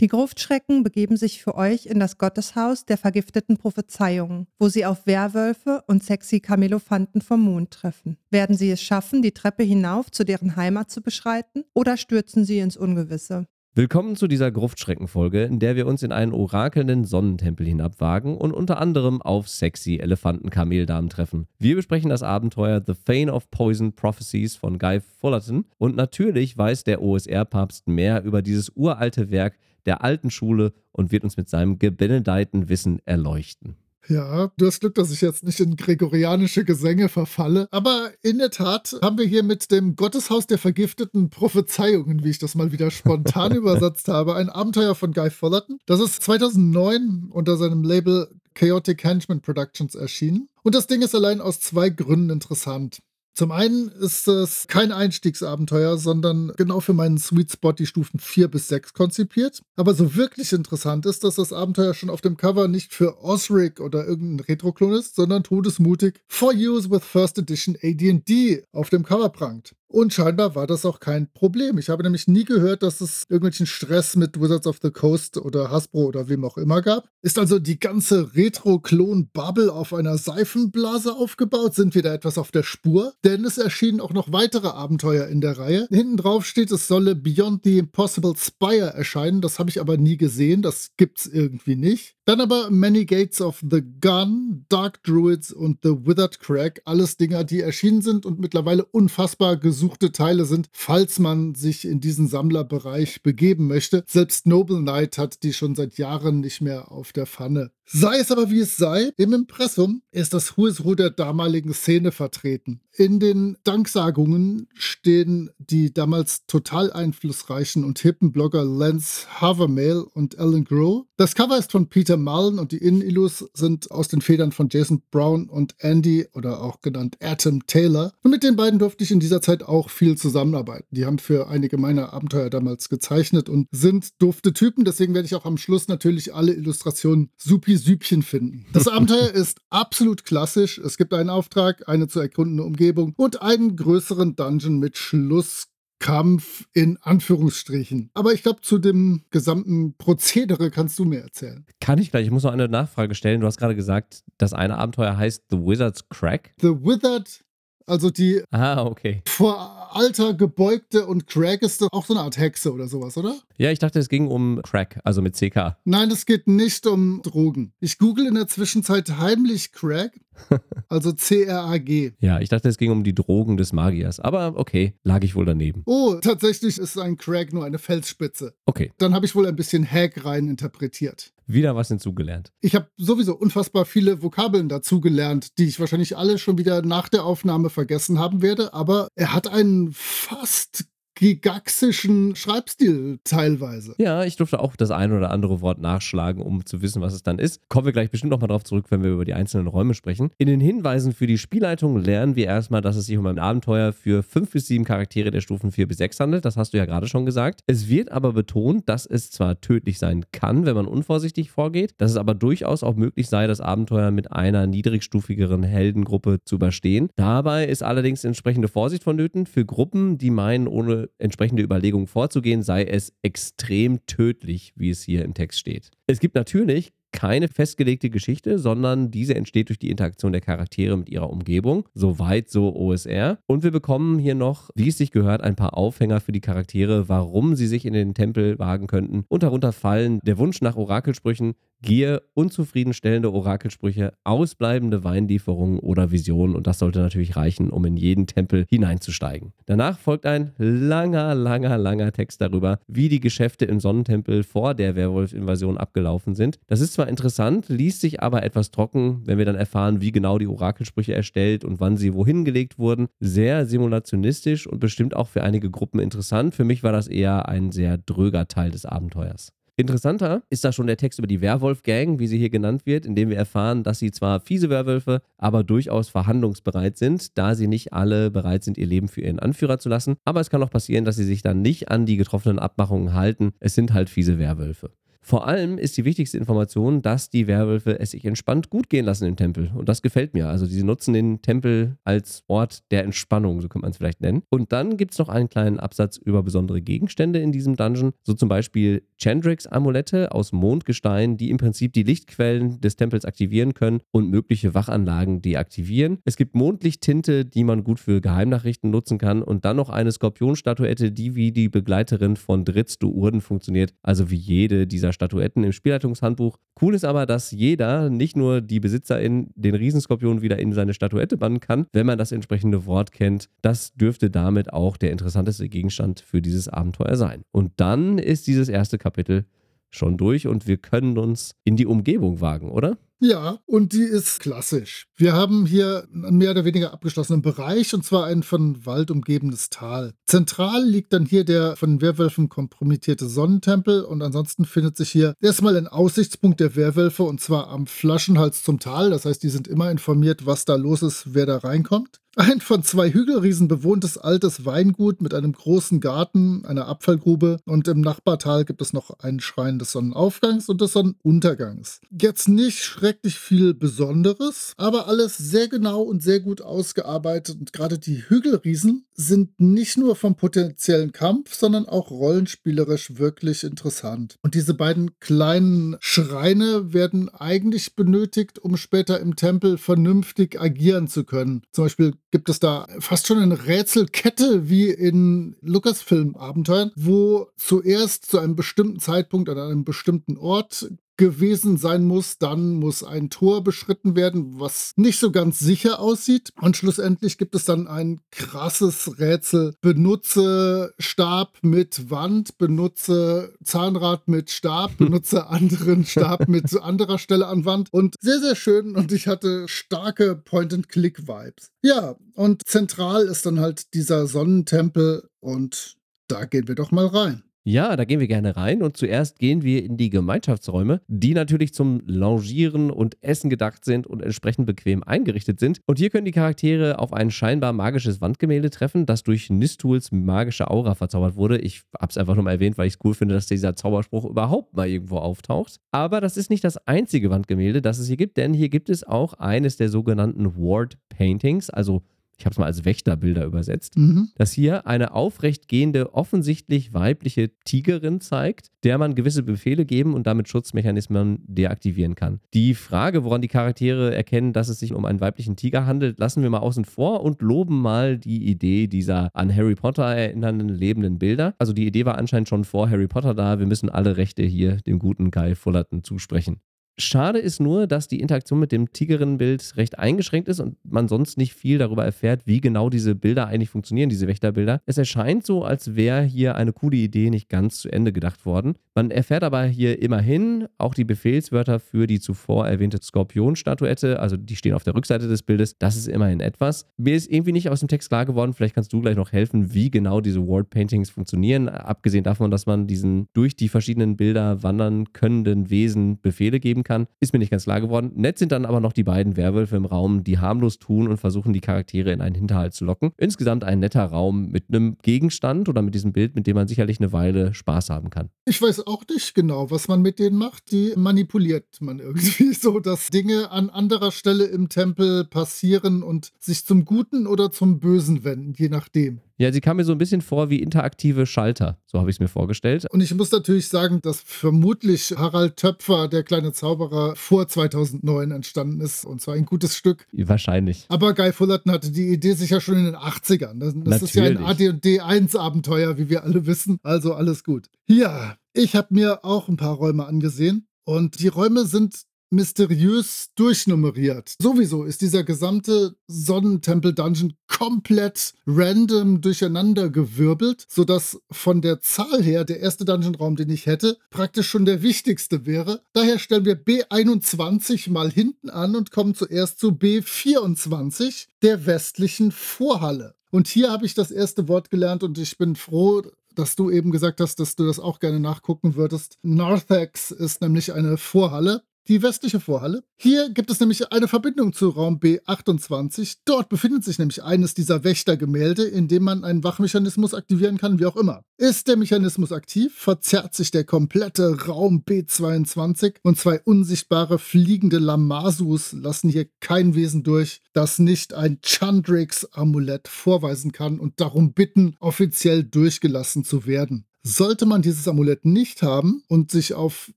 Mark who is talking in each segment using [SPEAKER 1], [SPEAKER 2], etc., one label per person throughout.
[SPEAKER 1] Die Gruftschrecken begeben sich für euch in das Gotteshaus der vergifteten Prophezeiungen, wo sie auf Werwölfe und sexy Kamelophanten vom Mond treffen. Werden sie es schaffen, die Treppe hinauf zu deren Heimat zu beschreiten, oder stürzen sie ins Ungewisse?
[SPEAKER 2] Willkommen zu dieser Gruftschreckenfolge, in der wir uns in einen orakelnden Sonnentempel hinabwagen und unter anderem auf sexy Elefanten-Kameldamen treffen. Wir besprechen das Abenteuer The Fane of Poison Prophecies von Guy Fullerton und natürlich weiß der OSR-Papst mehr über dieses uralte Werk der alten Schule und wird uns mit seinem gebenedeiten Wissen erleuchten.
[SPEAKER 3] Ja, du hast Glück, dass ich jetzt nicht in gregorianische Gesänge verfalle. Aber in der Tat haben wir hier mit dem Gotteshaus der vergifteten Prophezeiungen, wie ich das mal wieder spontan übersetzt habe, ein Abenteuer von Guy Fullerton. Das ist 2009 unter seinem Label Chaotic Henchman Productions erschienen. Und das Ding ist allein aus zwei Gründen interessant. Zum einen ist es kein Einstiegsabenteuer, sondern genau für meinen Sweet Spot die Stufen 4 bis 6 konzipiert. Aber so wirklich interessant ist, dass das Abenteuer schon auf dem Cover nicht für Osric oder irgendein Retro-Klon ist, sondern todesmutig For Use with First Edition AD&D auf dem Cover prangt. Und scheinbar war das auch kein Problem. Ich habe nämlich nie gehört, dass es irgendwelchen Stress mit Wizards of the Coast oder Hasbro oder wem auch immer gab. Ist also die ganze Retro-Klon-Bubble auf einer Seifenblase aufgebaut? Sind wir da etwas auf der Spur? Denn es erschienen auch noch weitere Abenteuer in der Reihe. Hinten drauf steht, es solle Beyond the Impossible Spire erscheinen. Das habe ich aber nie gesehen. Das gibt's irgendwie nicht. Dann aber Many Gates of the Gun, Dark Druids und The Withered Crack. Alles Dinger, die erschienen sind und mittlerweile unfassbar gesuchte Teile sind, falls man sich in diesen Sammlerbereich begeben möchte. Selbst Noble Knight hat die schon seit Jahren nicht mehr auf der Pfanne. Sei es aber wie es sei, im Impressum ist das Who is Who der damaligen Szene vertreten. In den Danksagungen stehen die damals total einflussreichen und hippen Blogger Lance Havermail und Alan Groh. Das Cover ist von Peter Mullen und die Innenillus sind aus den Federn von Jason Brown und Andy oder auch genannt Atom Taylor. Und mit den beiden durfte ich in dieser Zeit auch viel zusammenarbeiten. Die haben für einige meiner Abenteuer damals gezeichnet und sind dufte Typen. Deswegen werde ich auch am Schluss natürlich alle Illustrationen supi Süppchen finden. Das Abenteuer ist absolut klassisch. Es gibt einen Auftrag, eine zu erkundende Umgebung und einen größeren Dungeon mit Schlusskampf in Anführungsstrichen. Aber ich glaube, zu dem gesamten Prozedere kannst du mehr erzählen.
[SPEAKER 2] Kann ich gleich. Ich muss noch eine Nachfrage stellen. Du hast gerade gesagt, das eine Abenteuer heißt The Wizard's Crack.
[SPEAKER 3] The Withered also die
[SPEAKER 2] ah, okay.
[SPEAKER 3] vor Alter gebeugte und Crack ist doch auch so eine Art Hexe oder sowas, oder?
[SPEAKER 2] Ja, ich dachte, es ging um Crack, also mit CK.
[SPEAKER 3] Nein, es geht nicht um Drogen. Ich google in der Zwischenzeit heimlich Crack, also C-R-A-G.
[SPEAKER 2] Ja, ich dachte, es ging um die Drogen des Magiers. Aber okay, lag ich wohl daneben.
[SPEAKER 3] Oh, tatsächlich ist ein Crack nur eine Felsspitze.
[SPEAKER 2] Okay.
[SPEAKER 3] Dann habe ich wohl ein bisschen Hack rein interpretiert.
[SPEAKER 2] Wieder was hinzugelernt.
[SPEAKER 3] Ich habe sowieso unfassbar viele Vokabeln dazugelernt, die ich wahrscheinlich alle schon wieder nach der Aufnahme vergessen haben werde. Aber er hat einen fast gigaxischen Schreibstil teilweise.
[SPEAKER 2] Ja, ich durfte auch das ein oder andere Wort nachschlagen, um zu wissen, was es dann ist. Kommen wir gleich bestimmt nochmal drauf zurück, wenn wir über die einzelnen Räume sprechen. In den Hinweisen für die Spielleitung lernen wir erstmal, dass es sich um ein Abenteuer für fünf bis sieben Charaktere der Stufen 4 bis 6 handelt. Das hast du ja gerade schon gesagt. Es wird aber betont, dass es zwar tödlich sein kann, wenn man unvorsichtig vorgeht, dass es aber durchaus auch möglich sei, das Abenteuer mit einer niedrigstufigeren Heldengruppe zu überstehen. Dabei ist allerdings entsprechende Vorsicht vonnöten für Gruppen, die meinen, ohne entsprechende Überlegungen vorzugehen, sei es extrem tödlich, wie es hier im Text steht. Es gibt natürlich keine festgelegte Geschichte, sondern diese entsteht durch die Interaktion der Charaktere mit ihrer Umgebung. Soweit so OSR. Und wir bekommen hier noch, wie es sich gehört, ein paar Aufhänger für die Charaktere, warum sie sich in den Tempel wagen könnten. Und darunter fallen der Wunsch nach Orakelsprüchen, Gier, unzufriedenstellende Orakelsprüche, ausbleibende Weinlieferungen oder Visionen. Und das sollte natürlich reichen, um in jeden Tempel hineinzusteigen. Danach folgt ein langer, langer, langer Text darüber, wie die Geschäfte im Sonnentempel vor der Werwolf-Invasion abgelaufen sind. Das ist zwar interessant, liest sich aber etwas trocken, wenn wir dann erfahren, wie genau die Orakelsprüche erstellt und wann sie wohin gelegt wurden. Sehr simulationistisch und bestimmt auch für einige Gruppen interessant. Für mich war das eher ein sehr dröger Teil des Abenteuers. Interessanter ist da schon der Text über die Werwolf-Gang, wie sie hier genannt wird, in dem wir erfahren, dass sie zwar fiese Werwölfe, aber durchaus verhandlungsbereit sind, da sie nicht alle bereit sind, ihr Leben für ihren Anführer zu lassen. Aber es kann auch passieren, dass sie sich dann nicht an die getroffenen Abmachungen halten. Es sind halt fiese Werwölfe. Vor allem ist die wichtigste Information, dass die Werwölfe es sich entspannt gut gehen lassen im Tempel. Und das gefällt mir. Also, sie nutzen den Tempel als Ort der Entspannung, so könnte man es vielleicht nennen. Und dann gibt es noch einen kleinen Absatz über besondere Gegenstände in diesem Dungeon. So zum Beispiel Chandrix-Amulette aus Mondgestein, die im Prinzip die Lichtquellen des Tempels aktivieren können und mögliche Wachanlagen deaktivieren. Es gibt Mondlichttinte, die man gut für Geheimnachrichten nutzen kann. Und dann noch eine Skorpionstatuette, die wie die Begleiterin von Dritz Urden funktioniert. Also wie jede dieser Statuetten im Spielleitungshandbuch. Cool ist aber, dass jeder, nicht nur die BesitzerInnen, den Riesenskorpion wieder in seine Statuette bannen kann, wenn man das entsprechende Wort kennt. Das dürfte damit auch der interessanteste Gegenstand für dieses Abenteuer sein. Und dann ist dieses erste Kapitel schon durch und wir können uns in die Umgebung wagen, oder?
[SPEAKER 3] Ja, und die ist klassisch. Wir haben hier einen mehr oder weniger abgeschlossenen Bereich und zwar ein von Wald umgebenes Tal. Zentral liegt dann hier der von Werwölfen kompromittierte Sonnentempel und ansonsten findet sich hier erstmal ein Aussichtspunkt der Werwölfe und zwar am Flaschenhals zum Tal. Das heißt, die sind immer informiert, was da los ist, wer da reinkommt. Ein von zwei Hügelriesen bewohntes altes Weingut mit einem großen Garten, einer Abfallgrube und im Nachbartal gibt es noch einen Schrein des Sonnenaufgangs und des Sonnenuntergangs. Jetzt nicht schrecklich viel Besonderes, aber alles sehr genau und sehr gut ausgearbeitet und gerade die Hügelriesen sind nicht nur vom potenziellen Kampf, sondern auch rollenspielerisch wirklich interessant. Und diese beiden kleinen Schreine werden eigentlich benötigt, um später im Tempel vernünftig agieren zu können. Zum Beispiel gibt es da fast schon eine Rätselkette wie in Lucasfilm-Abenteuern, wo zuerst zu einem bestimmten Zeitpunkt an einem bestimmten Ort gewesen sein muss, dann muss ein Tor beschritten werden, was nicht so ganz sicher aussieht. Und schlussendlich gibt es dann ein krasses Rätsel. Benutze Stab mit Wand, benutze Zahnrad mit Stab, benutze anderen Stab mit anderer Stelle an Wand. Und sehr, sehr schön. Und ich hatte starke Point-and-Click-Vibes. Ja, und zentral ist dann halt dieser Sonnentempel und da gehen wir doch mal rein.
[SPEAKER 2] Ja, da gehen wir gerne rein und zuerst gehen wir in die Gemeinschaftsräume, die natürlich zum Longieren und Essen gedacht sind und entsprechend bequem eingerichtet sind. Und hier können die Charaktere auf ein scheinbar magisches Wandgemälde treffen, das durch Nistuls magische Aura verzaubert wurde. Ich hab's einfach nur mal erwähnt, weil ich es cool finde, dass dieser Zauberspruch überhaupt mal irgendwo auftaucht. Aber das ist nicht das einzige Wandgemälde, das es hier gibt, denn hier gibt es auch eines der sogenannten Ward Paintings, also ich habe es mal als Wächterbilder übersetzt, mhm. dass hier eine aufrecht gehende, offensichtlich weibliche Tigerin zeigt, der man gewisse Befehle geben und damit Schutzmechanismen deaktivieren kann. Die Frage, woran die Charaktere erkennen, dass es sich um einen weiblichen Tiger handelt, lassen wir mal außen vor und loben mal die Idee dieser an Harry Potter erinnernden lebenden Bilder. Also die Idee war anscheinend schon vor Harry Potter da, wir müssen alle Rechte hier dem guten Guy Fullerton zusprechen. Schade ist nur, dass die Interaktion mit dem Tigerinnenbild recht eingeschränkt ist und man sonst nicht viel darüber erfährt, wie genau diese Bilder eigentlich funktionieren, diese Wächterbilder. Es erscheint so, als wäre hier eine coole Idee nicht ganz zu Ende gedacht worden. Man erfährt aber hier immerhin auch die Befehlswörter für die zuvor erwähnte Skorpion-Statuette, also die stehen auf der Rückseite des Bildes. Das ist immerhin etwas. Mir ist irgendwie nicht aus dem Text klar geworden, vielleicht kannst du gleich noch helfen, wie genau diese World Paintings funktionieren, abgesehen davon, dass man diesen durch die verschiedenen Bilder wandern könnenden Wesen Befehle geben kann, ist mir nicht ganz klar geworden. Nett sind dann aber noch die beiden Werwölfe im Raum, die harmlos tun und versuchen, die Charaktere in einen Hinterhalt zu locken. Insgesamt ein netter Raum mit einem Gegenstand oder mit diesem Bild, mit dem man sicherlich eine Weile Spaß haben kann.
[SPEAKER 3] Ich weiß auch nicht genau, was man mit denen macht. Die manipuliert man irgendwie so, dass Dinge an anderer Stelle im Tempel passieren und sich zum Guten oder zum Bösen wenden, je nachdem.
[SPEAKER 2] Ja, sie kam mir so ein bisschen vor wie interaktive Schalter. So habe ich es mir vorgestellt.
[SPEAKER 3] Und ich muss natürlich sagen, dass vermutlich Harald Töpfer, der kleine Zauberer, vor 2009 entstanden ist. Und zwar ein gutes Stück.
[SPEAKER 2] Wahrscheinlich.
[SPEAKER 3] Aber Guy Fullerton hatte die Idee sicher schon in den 80ern. Das, das ist ja ein AD&D 1-Abenteuer, wie wir alle wissen. Also alles gut. Ja, ich habe mir auch ein paar Räume angesehen. Und die Räume sind mysteriös durchnummeriert. Sowieso ist dieser gesamte Sonnentempel-Dungeon komplett random durcheinander gewirbelt, sodass von der Zahl her der erste Dungeon-Raum, den ich hätte, praktisch schon der wichtigste wäre. Daher stellen wir B21 mal hinten an und kommen zuerst zu B24, der westlichen Vorhalle. Und hier habe ich das erste Wort gelernt und ich bin froh, dass du eben gesagt hast, dass du das auch gerne nachgucken würdest. Narthex ist nämlich eine Vorhalle, die westliche Vorhalle. Hier gibt es nämlich eine Verbindung zu Raum B28. Dort befindet sich nämlich eines dieser Wächtergemälde, in dem man einen Wachmechanismus aktivieren kann, wie auch immer. Ist der Mechanismus aktiv, verzerrt sich der komplette Raum B22 und zwei unsichtbare fliegende Lamasus lassen hier kein Wesen durch, das nicht ein Chandrix-Amulett vorweisen kann und darum bitten, offiziell durchgelassen zu werden. Sollte man dieses Amulett nicht haben und sich auf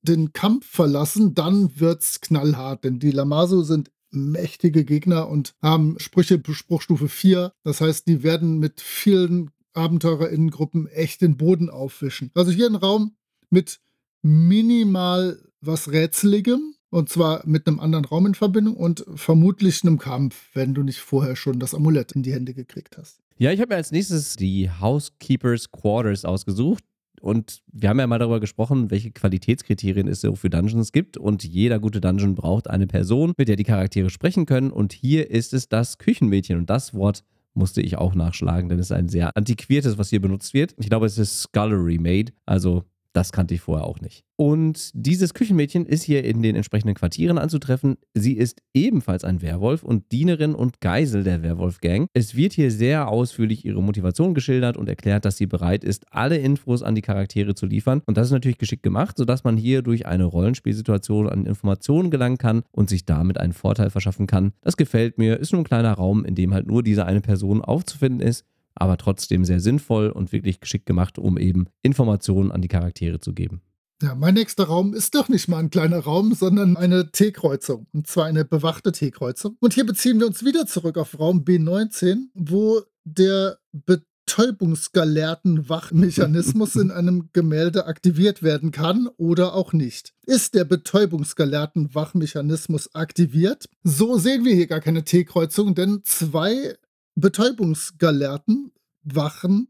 [SPEAKER 3] den Kampf verlassen, dann wird's knallhart, denn die Lamasu sind mächtige Gegner und haben Sprüche Spruchstufe 4. Das heißt, die werden mit vielen AbenteurerInnengruppen echt den Boden aufwischen. Also hier ein Raum mit minimal was Rätseligem, und zwar mit einem anderen Raum in Verbindung und vermutlich einem Kampf, wenn du nicht vorher schon das Amulett in die Hände gekriegt hast.
[SPEAKER 2] Ja, ich habe mir als nächstes die Housekeepers Quarters ausgesucht. Und wir haben ja mal darüber gesprochen, welche Qualitätskriterien es so für Dungeons gibt. Und jeder gute Dungeon braucht eine Person, mit der die Charaktere sprechen können. Und hier ist es das Küchenmädchen. Und das Wort musste ich auch nachschlagen, denn es ist ein sehr antiquiertes, was hier benutzt wird. Ich glaube, es ist Scullery Made, also das kannte ich vorher auch nicht. Und dieses Küchenmädchen ist hier in den entsprechenden Quartieren anzutreffen. Sie ist ebenfalls ein Werwolf und Dienerin und Geisel der Werwolf-Gang. Es wird hier sehr ausführlich ihre Motivation geschildert und erklärt, dass sie bereit ist, alle Infos an die Charaktere zu liefern. Und das ist natürlich geschickt gemacht, sodass man hier durch eine Rollenspielsituation an Informationen gelangen kann und sich damit einen Vorteil verschaffen kann. Das gefällt mir, ist nur ein kleiner Raum, in dem halt nur diese eine Person aufzufinden ist aber trotzdem sehr sinnvoll und wirklich geschickt gemacht, um eben Informationen an die Charaktere zu geben.
[SPEAKER 3] Ja, mein nächster Raum ist doch nicht mal ein kleiner Raum, sondern eine T-Kreuzung. Und zwar eine bewachte T-Kreuzung. Und hier beziehen wir uns wieder zurück auf Raum B19, wo der Betäubungsgalerten-Wachmechanismus in einem Gemälde aktiviert werden kann oder auch nicht. Ist der Betäubungsgalerten-Wachmechanismus aktiviert? So sehen wir hier gar keine T-Kreuzung, denn zwei Betäubungsgalerten, Wachen,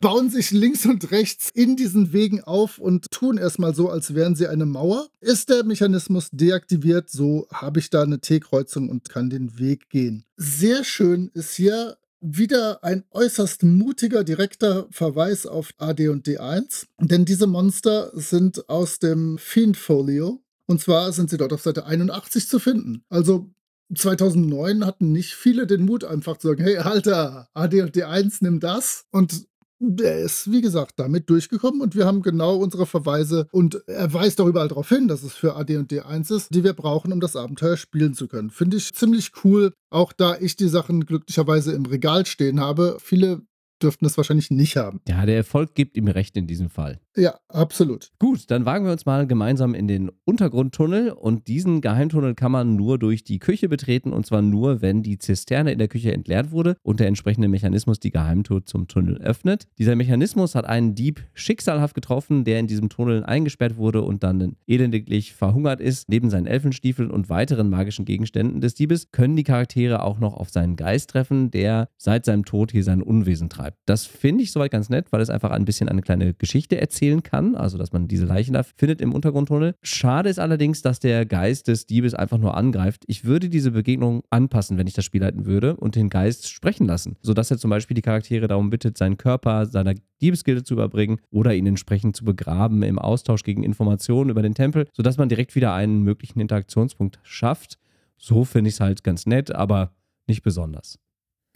[SPEAKER 3] bauen sich links und rechts in diesen Wegen auf und tun erstmal so, als wären sie eine Mauer. Ist der Mechanismus deaktiviert, so habe ich da eine T-Kreuzung und kann den Weg gehen. Sehr schön ist hier wieder ein äußerst mutiger direkter Verweis auf AD und D1, denn diese Monster sind aus dem Fiendfolio. Und zwar sind sie dort auf Seite 81 zu finden. Also 2009 hatten nicht viele den Mut, einfach zu sagen: Hey, Alter, ADD1, nimm das. Und der ist, wie gesagt, damit durchgekommen und wir haben genau unsere Verweise und er weist auch überall darauf hin, dass es für AD und D1 ist, die wir brauchen, um das Abenteuer spielen zu können. Finde ich ziemlich cool, auch da ich die Sachen glücklicherweise im Regal stehen habe. Viele dürften es wahrscheinlich nicht haben.
[SPEAKER 2] Ja, der Erfolg gibt ihm recht in diesem Fall.
[SPEAKER 3] Ja, absolut.
[SPEAKER 2] Gut, dann wagen wir uns mal gemeinsam in den Untergrundtunnel und diesen Geheimtunnel kann man nur durch die Küche betreten und zwar nur, wenn die Zisterne in der Küche entleert wurde und der entsprechende Mechanismus die Geheimtür zum Tunnel öffnet. Dieser Mechanismus hat einen Dieb schicksalhaft getroffen, der in diesem Tunnel eingesperrt wurde und dann elendiglich verhungert ist. Neben seinen Elfenstiefeln und weiteren magischen Gegenständen des Diebes können die Charaktere auch noch auf seinen Geist treffen, der seit seinem Tod hier sein Unwesen treibt. Das finde ich soweit ganz nett, weil es einfach ein bisschen eine kleine Geschichte erzählen kann, also dass man diese Leichen da findet im Untergrundtunnel. Schade ist allerdings, dass der Geist des Diebes einfach nur angreift. Ich würde diese Begegnung anpassen, wenn ich das Spiel leiten würde und den Geist sprechen lassen, sodass er zum Beispiel die Charaktere darum bittet, seinen Körper seiner Diebesgilde zu überbringen oder ihn entsprechend zu begraben im Austausch gegen Informationen über den Tempel, sodass man direkt wieder einen möglichen Interaktionspunkt schafft. So finde ich es halt ganz nett, aber nicht besonders.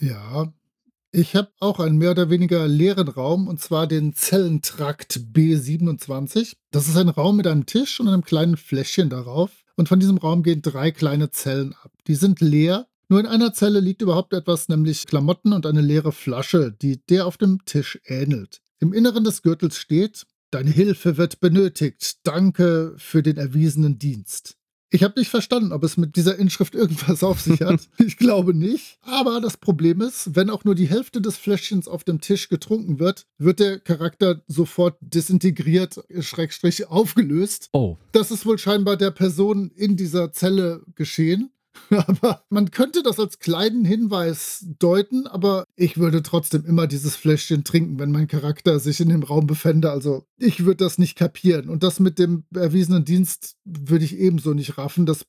[SPEAKER 3] Ja, ich habe auch einen mehr oder weniger leeren Raum und zwar den Zellentrakt B27. Das ist ein Raum mit einem Tisch und einem kleinen Fläschchen darauf. Und von diesem Raum gehen drei kleine Zellen ab. Die sind leer. Nur in einer Zelle liegt überhaupt etwas, nämlich Klamotten und eine leere Flasche, die der auf dem Tisch ähnelt. Im Inneren des Gürtels steht, Deine Hilfe wird benötigt. Danke für den erwiesenen Dienst. Ich habe nicht verstanden, ob es mit dieser Inschrift irgendwas auf sich hat. ich glaube nicht. Aber das Problem ist, wenn auch nur die Hälfte des Fläschchens auf dem Tisch getrunken wird, wird der Charakter sofort desintegriert, schrägstrich aufgelöst.
[SPEAKER 2] Oh.
[SPEAKER 3] Das ist wohl scheinbar der Person in dieser Zelle geschehen. Aber man könnte das als kleinen Hinweis deuten, aber ich würde trotzdem immer dieses Fläschchen trinken, wenn mein Charakter sich in dem Raum befände. Also ich würde das nicht kapieren. Und das mit dem erwiesenen Dienst würde ich ebenso nicht raffen. Das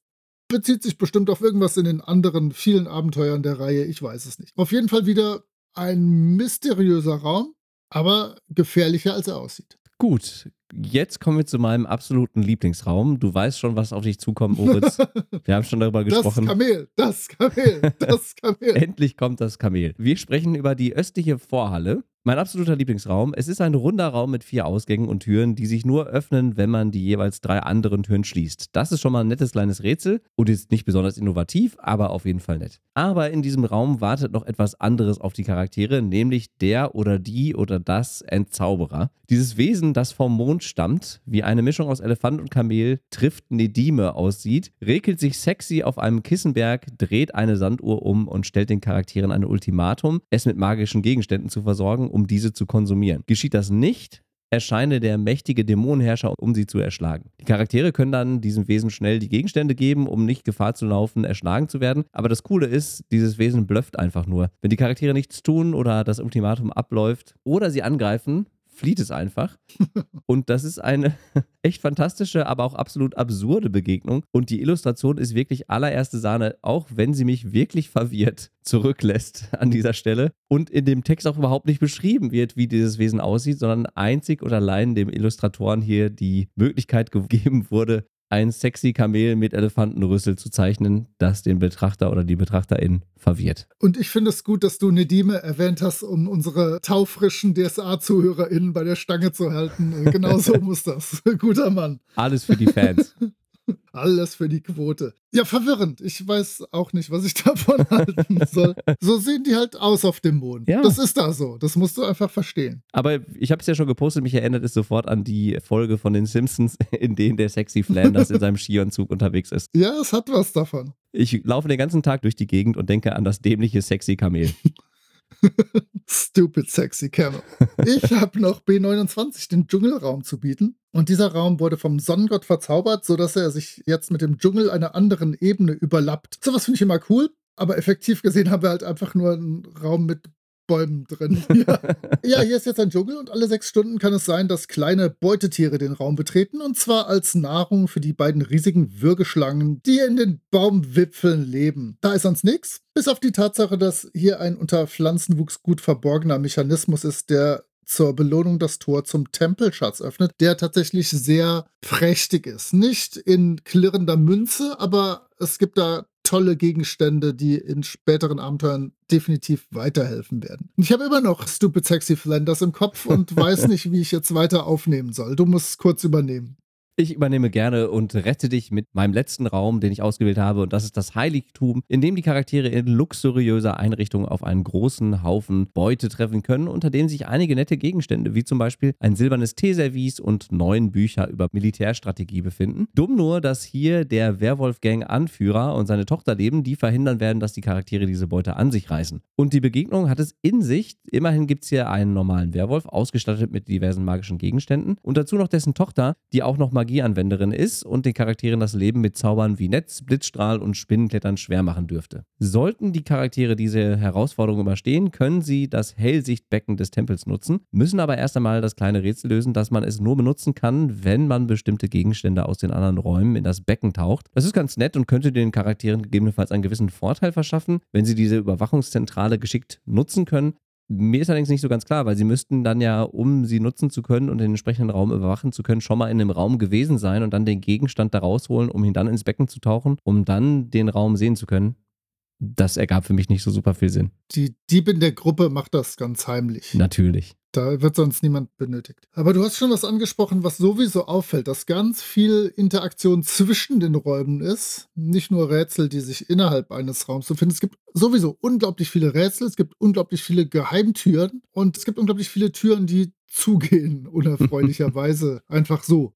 [SPEAKER 3] bezieht sich bestimmt auf irgendwas in den anderen vielen Abenteuern der Reihe. Ich weiß es nicht. Auf jeden Fall wieder ein mysteriöser Raum aber gefährlicher als er aussieht.
[SPEAKER 2] Gut, jetzt kommen wir zu meinem absoluten Lieblingsraum. Du weißt schon, was auf dich zukommt, Moritz. Wir haben schon darüber gesprochen.
[SPEAKER 3] Das Kamel, das Kamel, das Kamel.
[SPEAKER 2] Endlich kommt das Kamel. Wir sprechen über die östliche Vorhalle. Mein absoluter Lieblingsraum. Es ist ein runder Raum mit vier Ausgängen und Türen, die sich nur öffnen, wenn man die jeweils drei anderen Türen schließt. Das ist schon mal ein nettes kleines Rätsel und ist nicht besonders innovativ, aber auf jeden Fall nett. Aber in diesem Raum wartet noch etwas anderes auf die Charaktere, nämlich der oder die oder das Entzauberer. Dieses Wesen, das vom Mond stammt, wie eine Mischung aus Elefant und Kamel, trifft Nedime aussieht, regelt sich sexy auf einem Kissenberg, dreht eine Sanduhr um und stellt den Charakteren ein Ultimatum, es mit magischen Gegenständen zu versorgen, um diese zu konsumieren. Geschieht das nicht, erscheine der mächtige Dämonenherrscher, um sie zu erschlagen. Die Charaktere können dann diesem Wesen schnell die Gegenstände geben, um nicht Gefahr zu laufen, erschlagen zu werden. Aber das Coole ist, dieses Wesen blufft einfach nur. Wenn die Charaktere nichts tun oder das Ultimatum abläuft oder sie angreifen, flieht es einfach. Und das ist eine echt fantastische, aber auch absolut absurde Begegnung. Und die Illustration ist wirklich allererste Sahne, auch wenn sie mich wirklich verwirrt zurücklässt an dieser Stelle. Und in dem Text auch überhaupt nicht beschrieben wird, wie dieses Wesen aussieht, sondern einzig und allein dem Illustratoren hier die Möglichkeit gegeben wurde, ein sexy Kamel mit Elefantenrüssel zu zeichnen, das den Betrachter oder die Betrachterin verwirrt.
[SPEAKER 3] Und ich finde es gut, dass du Nedime erwähnt hast, um unsere taufrischen DSA-ZuhörerInnen bei der Stange zu halten. Genau so muss das. Guter Mann.
[SPEAKER 2] Alles für die Fans.
[SPEAKER 3] Alles für die Quote. Ja, verwirrend. Ich weiß auch nicht, was ich davon halten soll. So sehen die halt aus auf dem Mond. Ja. Das ist da so. Das musst du einfach verstehen.
[SPEAKER 2] Aber ich habe es ja schon gepostet, mich erinnert es sofort an die Folge von den Simpsons, in denen der sexy Flanders in seinem Skionzug unterwegs ist.
[SPEAKER 3] Ja, es hat was davon.
[SPEAKER 2] Ich laufe den ganzen Tag durch die Gegend und denke an das dämliche sexy Kamel.
[SPEAKER 3] Stupid sexy Camel. Ich habe noch B29, den Dschungelraum zu bieten. Und dieser Raum wurde vom Sonnengott verzaubert, sodass er sich jetzt mit dem Dschungel einer anderen Ebene überlappt. Sowas finde ich immer cool. Aber effektiv gesehen haben wir halt einfach nur einen Raum mit Bäumen drin. Ja. ja, hier ist jetzt ein Dschungel und alle sechs Stunden kann es sein, dass kleine Beutetiere den Raum betreten und zwar als Nahrung für die beiden riesigen Würgeschlangen, die in den Baumwipfeln leben. Da ist sonst nichts, bis auf die Tatsache, dass hier ein unter Pflanzenwuchs gut verborgener Mechanismus ist, der zur Belohnung das Tor zum Tempelschatz öffnet, der tatsächlich sehr prächtig ist. Nicht in klirrender Münze, aber es gibt da tolle Gegenstände, die in späteren Abenteuern definitiv weiterhelfen werden. Ich habe immer noch Stupid Sexy Flanders im Kopf und weiß nicht, wie ich jetzt weiter aufnehmen soll. Du musst kurz übernehmen.
[SPEAKER 2] Ich übernehme gerne und rette dich mit meinem letzten Raum, den ich ausgewählt habe. Und das ist das Heiligtum, in dem die Charaktere in luxuriöser Einrichtung auf einen großen Haufen Beute treffen können, unter dem sich einige nette Gegenstände, wie zum Beispiel ein silbernes Teeservice und neun Bücher über Militärstrategie befinden. Dumm nur, dass hier der Werwolf-Gang-Anführer und seine Tochter leben, die verhindern werden, dass die Charaktere diese Beute an sich reißen. Und die Begegnung hat es in sich. Immerhin gibt es hier einen normalen Werwolf, ausgestattet mit diversen magischen Gegenständen. Und dazu noch dessen Tochter, die auch noch mal Magieanwenderin ist und den Charakteren das Leben mit Zaubern wie Netz, Blitzstrahl und Spinnenklettern schwer machen dürfte. Sollten die Charaktere diese Herausforderung überstehen, können sie das Hellsichtbecken des Tempels nutzen, müssen aber erst einmal das kleine Rätsel lösen, dass man es nur benutzen kann, wenn man bestimmte Gegenstände aus den anderen Räumen in das Becken taucht. Das ist ganz nett und könnte den Charakteren gegebenenfalls einen gewissen Vorteil verschaffen, wenn sie diese Überwachungszentrale geschickt nutzen können. Mir ist allerdings nicht so ganz klar, weil sie müssten dann ja, um sie nutzen zu können und den entsprechenden Raum überwachen zu können, schon mal in dem Raum gewesen sein und dann den Gegenstand da rausholen, um ihn dann ins Becken zu tauchen, um dann den Raum sehen zu können. Das ergab für mich nicht so super viel Sinn.
[SPEAKER 3] Die Diebin der Gruppe macht das ganz heimlich.
[SPEAKER 2] Natürlich.
[SPEAKER 3] Da wird sonst niemand benötigt. Aber du hast schon was angesprochen, was sowieso auffällt, dass ganz viel Interaktion zwischen den Räumen ist. Nicht nur Rätsel, die sich innerhalb eines Raums befinden. Es gibt sowieso unglaublich viele Rätsel, es gibt unglaublich viele Geheimtüren und es gibt unglaublich viele Türen, die zugehen, unerfreulicherweise. Einfach so.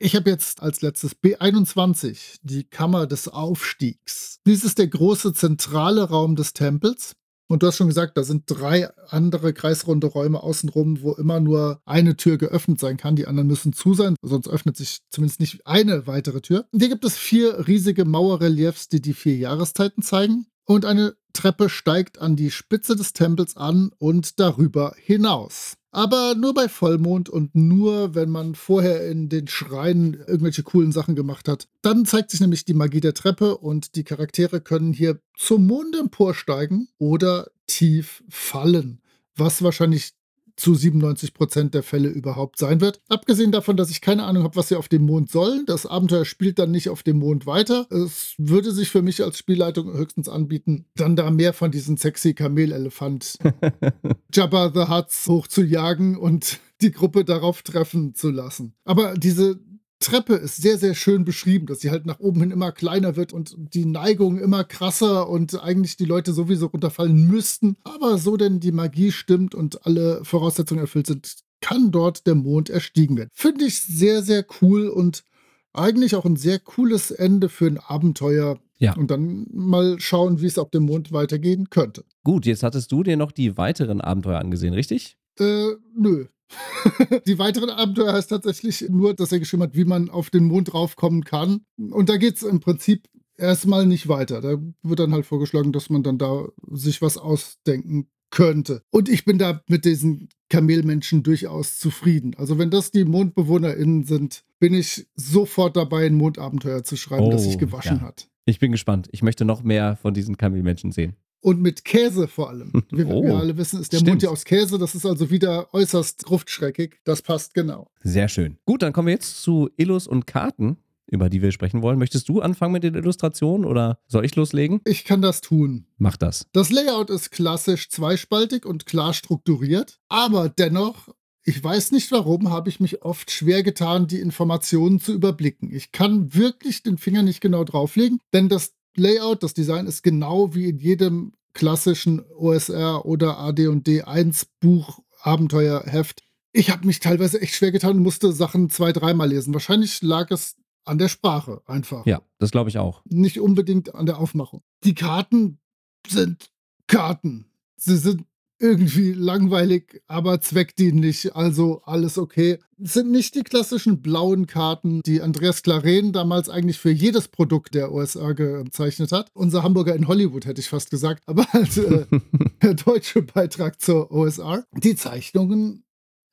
[SPEAKER 3] Ich habe jetzt als letztes B21, die Kammer des Aufstiegs. Dies ist der große zentrale Raum des Tempels. Und du hast schon gesagt, da sind drei andere kreisrunde Räume außenrum, wo immer nur eine Tür geöffnet sein kann. Die anderen müssen zu sein, sonst öffnet sich zumindest nicht eine weitere Tür. Und hier gibt es vier riesige Mauerreliefs, die die vier Jahreszeiten zeigen. Und eine Treppe steigt an die Spitze des Tempels an und darüber hinaus. Aber nur bei Vollmond und nur, wenn man vorher in den Schreinen irgendwelche coolen Sachen gemacht hat. Dann zeigt sich nämlich die Magie der Treppe und die Charaktere können hier zum Mond emporsteigen oder tief fallen. Was wahrscheinlich zu 97 Prozent der Fälle überhaupt sein wird. Abgesehen davon, dass ich keine Ahnung habe, was sie auf dem Mond sollen. Das Abenteuer spielt dann nicht auf dem Mond weiter. Es würde sich für mich als Spielleitung höchstens anbieten, dann da mehr von diesen sexy Kamelelefant Jabba the Hutts hochzujagen und die Gruppe darauf treffen zu lassen. Aber diese Treppe ist sehr, sehr schön beschrieben, dass sie halt nach oben hin immer kleiner wird und die Neigung immer krasser und eigentlich die Leute sowieso runterfallen müssten. Aber so denn die Magie stimmt und alle Voraussetzungen erfüllt sind, kann dort der Mond erstiegen werden. Finde ich sehr, sehr cool und eigentlich auch ein sehr cooles Ende für ein Abenteuer.
[SPEAKER 2] Ja.
[SPEAKER 3] Und dann mal schauen, wie es auf dem Mond weitergehen könnte.
[SPEAKER 2] Gut, jetzt hattest du dir noch die weiteren Abenteuer angesehen, richtig?
[SPEAKER 3] Äh, nö. die weiteren Abenteuer heißt tatsächlich nur, dass er geschrieben hat, wie man auf den Mond raufkommen kann. Und da geht es im Prinzip erstmal nicht weiter. Da wird dann halt vorgeschlagen, dass man dann da sich was ausdenken könnte. Und ich bin da mit diesen Kamelmenschen durchaus zufrieden. Also wenn das die MondbewohnerInnen sind, bin ich sofort dabei, ein Mondabenteuer zu schreiben,
[SPEAKER 2] Oh,
[SPEAKER 3] das sich gewaschen
[SPEAKER 2] ja.
[SPEAKER 3] hat.
[SPEAKER 2] Ich bin gespannt. Ich möchte noch mehr von diesen Kamelmenschen sehen.
[SPEAKER 3] Und mit Käse vor allem. Wie
[SPEAKER 2] Oh,
[SPEAKER 3] wir alle wissen, ist der
[SPEAKER 2] stimmt.
[SPEAKER 3] Mond ja aus Käse. Das ist also wieder äußerst gruftschreckig. Das passt genau.
[SPEAKER 2] Sehr schön. Gut, dann kommen wir jetzt zu Illus und Karten, über die wir sprechen wollen. Möchtest du anfangen mit den Illustrationen oder soll ich loslegen?
[SPEAKER 3] Ich kann das tun.
[SPEAKER 2] Mach das.
[SPEAKER 3] Das Layout ist klassisch zweispaltig und klar strukturiert, aber dennoch, ich weiß nicht warum, habe ich mich oft schwer getan, die Informationen zu überblicken. Ich kann wirklich den Finger nicht genau drauflegen, denn das Layout, das Design ist genau wie in jedem klassischen OSR oder AD&D 1 Buch Abenteuerheft. Ich habe mich teilweise echt schwer getan und musste Sachen zwei, dreimal lesen. Wahrscheinlich lag es an der Sprache einfach
[SPEAKER 2] Ja, das glaube ich auch.
[SPEAKER 3] nicht unbedingt an der Aufmachung. Die Karten sind Karten. Sie sind irgendwie langweilig, aber zweckdienlich, also alles okay. Es sind nicht die klassischen blauen Karten, die Andreas Claren damals eigentlich für jedes Produkt der OSR gezeichnet hat. Unser Hamburger in Hollywood hätte ich fast gesagt, aber halt äh, der deutsche Beitrag zur OSR. Die Zeichnungen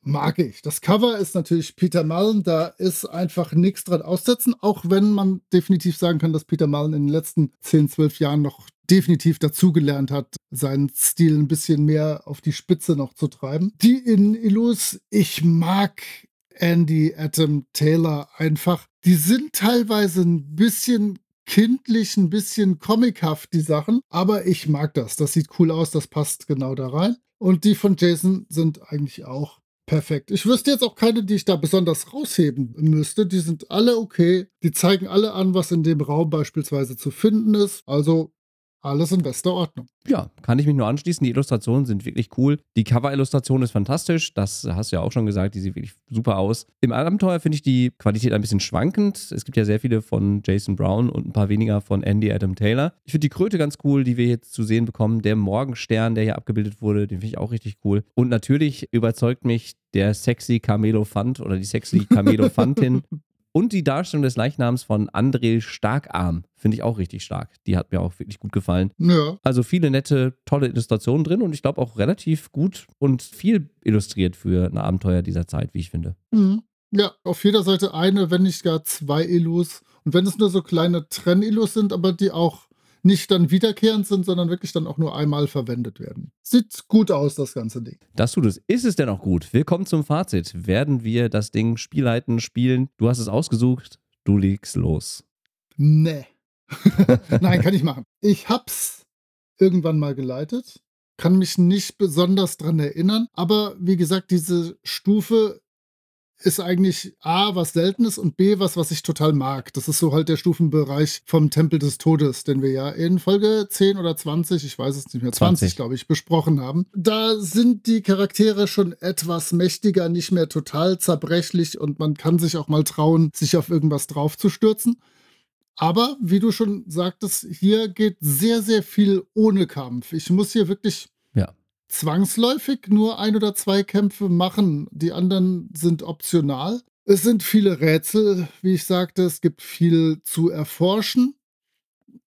[SPEAKER 3] mag ich. Das Cover ist natürlich Peter Mullen, da ist einfach nichts dran aussetzen, auch wenn man definitiv sagen kann, dass Peter Mullen in den letzten 10, 12 Jahren noch definitiv dazugelernt hat, seinen Stil ein bisschen mehr auf die Spitze noch zu treiben. Die in Illus, ich mag Andy Adam Taylor einfach. Die sind teilweise ein bisschen kindlich, ein bisschen comichaft, die Sachen, aber ich mag das. Das sieht cool aus, das passt genau da rein. Und die von Jason sind eigentlich auch perfekt. Ich wüsste jetzt auch keine, die ich da besonders rausheben müsste. Die sind alle okay. Die zeigen alle an, was in dem Raum beispielsweise zu finden ist. Also alles in bester Ordnung.
[SPEAKER 2] Ja, kann ich mich nur anschließen. Die Illustrationen sind wirklich cool. Die Cover-Illustration ist fantastisch. Das hast du ja auch schon gesagt. Die sieht wirklich super aus. Im Abenteuer finde ich die Qualität ein bisschen schwankend. Es gibt ja sehr viele von Jason Brown und ein paar weniger von Andy Adam Taylor. Ich finde die Kröte ganz cool, die wir jetzt zu sehen bekommen. Der Morgenstern, der hier abgebildet wurde, den finde ich auch richtig cool. Und natürlich überzeugt mich der sexy Camelofant oder die sexy Camelofantin und die Darstellung des Leichnams von André Starkarm finde ich auch richtig stark. Die hat mir auch wirklich gut gefallen.
[SPEAKER 3] Ja,
[SPEAKER 2] Also viele nette, tolle Illustrationen drin und ich glaube auch relativ gut und viel illustriert für ein Abenteuer dieser Zeit, wie ich finde.
[SPEAKER 3] Mhm. Ja, auf jeder Seite eine, wenn nicht gar zwei Illus. Und wenn es nur so kleine Trennillus sind, aber die auch nicht dann wiederkehrend sind, sondern wirklich dann auch nur einmal verwendet werden. Sieht gut aus, das ganze Ding.
[SPEAKER 2] Das tut es. Ist es denn auch gut? Willkommen zum Fazit. Werden wir das Ding spielleiten, spielen? Du hast es ausgesucht. Du legst los.
[SPEAKER 3] Nee. Nein, kann ich machen. Ich hab's irgendwann mal geleitet, kann mich nicht besonders dran erinnern, aber wie gesagt, diese Stufe ist eigentlich A, was Seltenes und B, was, was ich total mag. Das ist so halt der Stufenbereich vom Tempel des Todes, den wir ja in Folge 10 oder 20, ich weiß es nicht mehr, 20,
[SPEAKER 2] 20.
[SPEAKER 3] glaube ich, besprochen haben. Da sind die Charaktere schon etwas mächtiger, nicht mehr total zerbrechlich und man kann sich auch mal trauen, sich auf irgendwas draufzustürzen. Aber wie du schon sagtest, hier geht sehr, sehr viel ohne Kampf. Ich muss hier wirklich. Zwangsläufig nur ein oder zwei Kämpfe machen. Die anderen sind optional. Es sind viele Rätsel, wie ich sagte. Es gibt viel zu erforschen.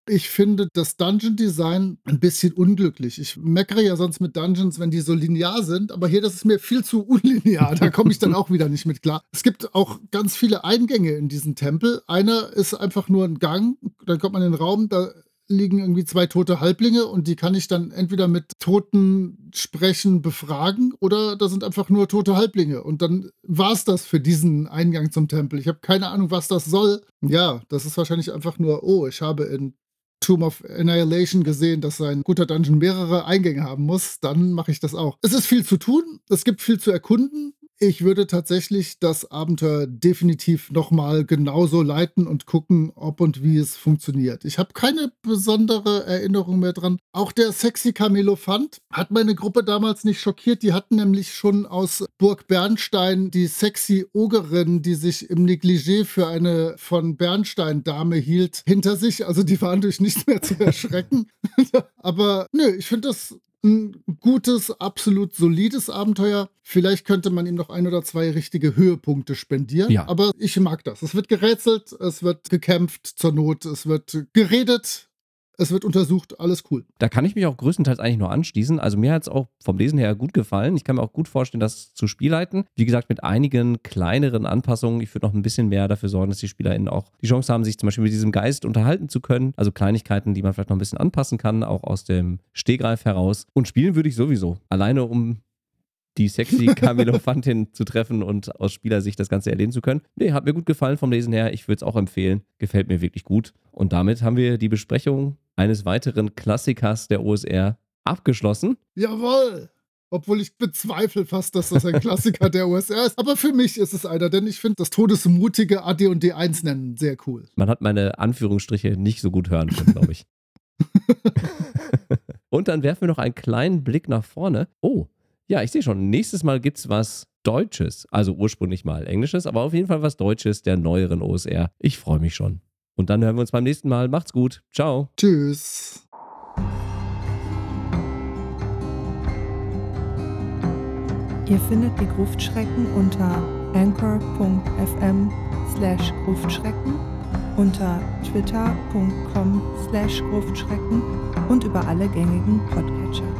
[SPEAKER 3] Ich finde das Dungeon Design ein bisschen unglücklich. Ich meckere ja sonst mit Dungeons, wenn die so linear sind, aber hier das ist mir viel zu unlinear. Da komme ich dann auch wieder nicht mit klar. Es gibt auch ganz viele Eingänge in diesen Tempel. Einer ist einfach nur ein Gang, dann kommt man in den Raum, da liegen irgendwie zwei tote Halblinge und die kann ich dann entweder mit toten Sprechen befragen oder da sind einfach nur tote Halblinge. Und dann war es das für diesen Eingang zum Tempel. Ich habe keine Ahnung, was das soll. Ja, das ist wahrscheinlich einfach nur, oh, ich habe in Tomb of Annihilation gesehen, dass ein guter Dungeon mehrere Eingänge haben muss, dann mache ich das auch. Es ist viel zu tun, es gibt viel zu erkunden. Ich würde tatsächlich das Abenteuer definitiv nochmal genauso leiten und gucken, ob und wie es funktioniert. Ich habe keine besondere Erinnerung mehr dran. Auch der sexy Camelophant hat meine Gruppe damals nicht schockiert. Die hatten nämlich schon aus Burg Bernstein die sexy Ogerin, die sich im Negligé für eine von Bernstein Dame hielt, hinter sich. Also die waren durch nichts mehr zu erschrecken. Aber nö, ich finde das ein gutes, absolut solides Abenteuer. Vielleicht könnte man ihm noch ein oder zwei richtige Höhepunkte spendieren. Ja. Aber ich mag das. Es wird gerätselt, es wird gekämpft zur Not, es wird geredet, es wird untersucht, alles cool.
[SPEAKER 2] Da kann ich mich auch größtenteils eigentlich nur anschließen. Also mir hat es auch vom Lesen her gut gefallen. Ich kann mir auch gut vorstellen, das zu spielleiten. Wie gesagt, mit einigen kleineren Anpassungen. Ich würde noch ein bisschen mehr dafür sorgen, dass die SpielerInnen auch die Chance haben, sich zum Beispiel mit diesem Geist unterhalten zu können. Also Kleinigkeiten, die man vielleicht noch ein bisschen anpassen kann, auch aus dem Stehgreif heraus. Und spielen würde ich sowieso. Alleine um die sexy Camelofantin zu treffen und aus Spielersicht das Ganze erleben zu können. Nee, hat mir gut gefallen vom Lesen her. Ich würde es auch empfehlen. Gefällt mir wirklich gut. Und damit haben wir die Besprechung eines weiteren Klassikers der OSR abgeschlossen.
[SPEAKER 3] Jawohl! Obwohl ich bezweifle fast, dass das ein Klassiker der OSR ist. Aber für mich ist es einer, denn ich finde das todesmutige AD und D1 nennen sehr cool.
[SPEAKER 2] Man hat meine Anführungsstriche nicht so gut hören können, glaube ich. und dann werfen wir noch einen kleinen Blick nach vorne. Oh, ja, ich sehe schon. Nächstes Mal gibt es was Deutsches. Also ursprünglich mal Englisches, aber auf jeden Fall was Deutsches der neueren OSR. Ich freue mich schon. Und dann hören wir uns beim nächsten Mal. Macht's gut. Ciao.
[SPEAKER 3] Tschüss.
[SPEAKER 1] Ihr findet die Gruftschrecken unter anchor.fm slash Gruftschrecken, unter twitter.com slash Gruftschrecken und über alle gängigen Podcatcher.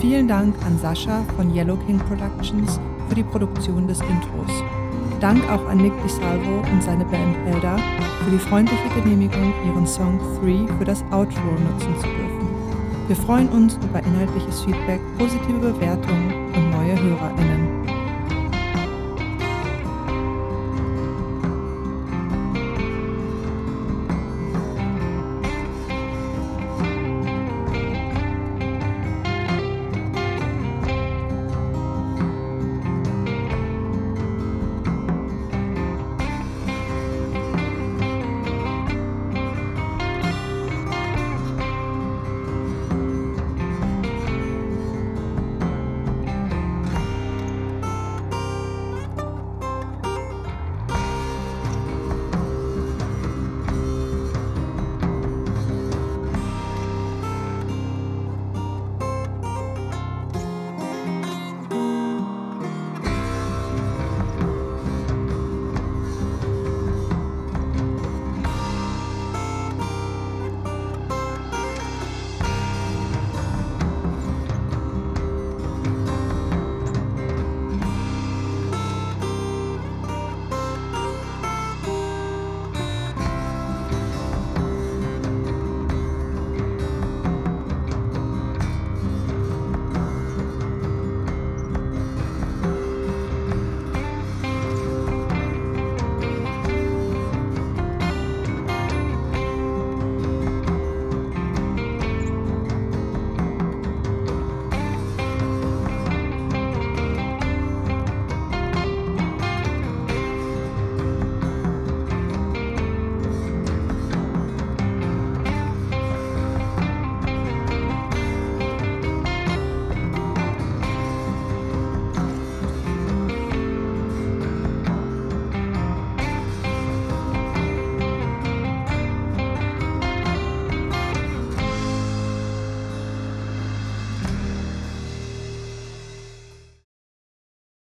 [SPEAKER 1] Vielen Dank an Sascha von Yellow King Productions für die Produktion des Intros. Dank auch an Nick DiSalvo und seine Band Elder für die freundliche Genehmigung, ihren Song 3 für das Outro nutzen zu dürfen. Wir freuen uns über inhaltliches Feedback, positive Bewertungen und neue HörerInnen.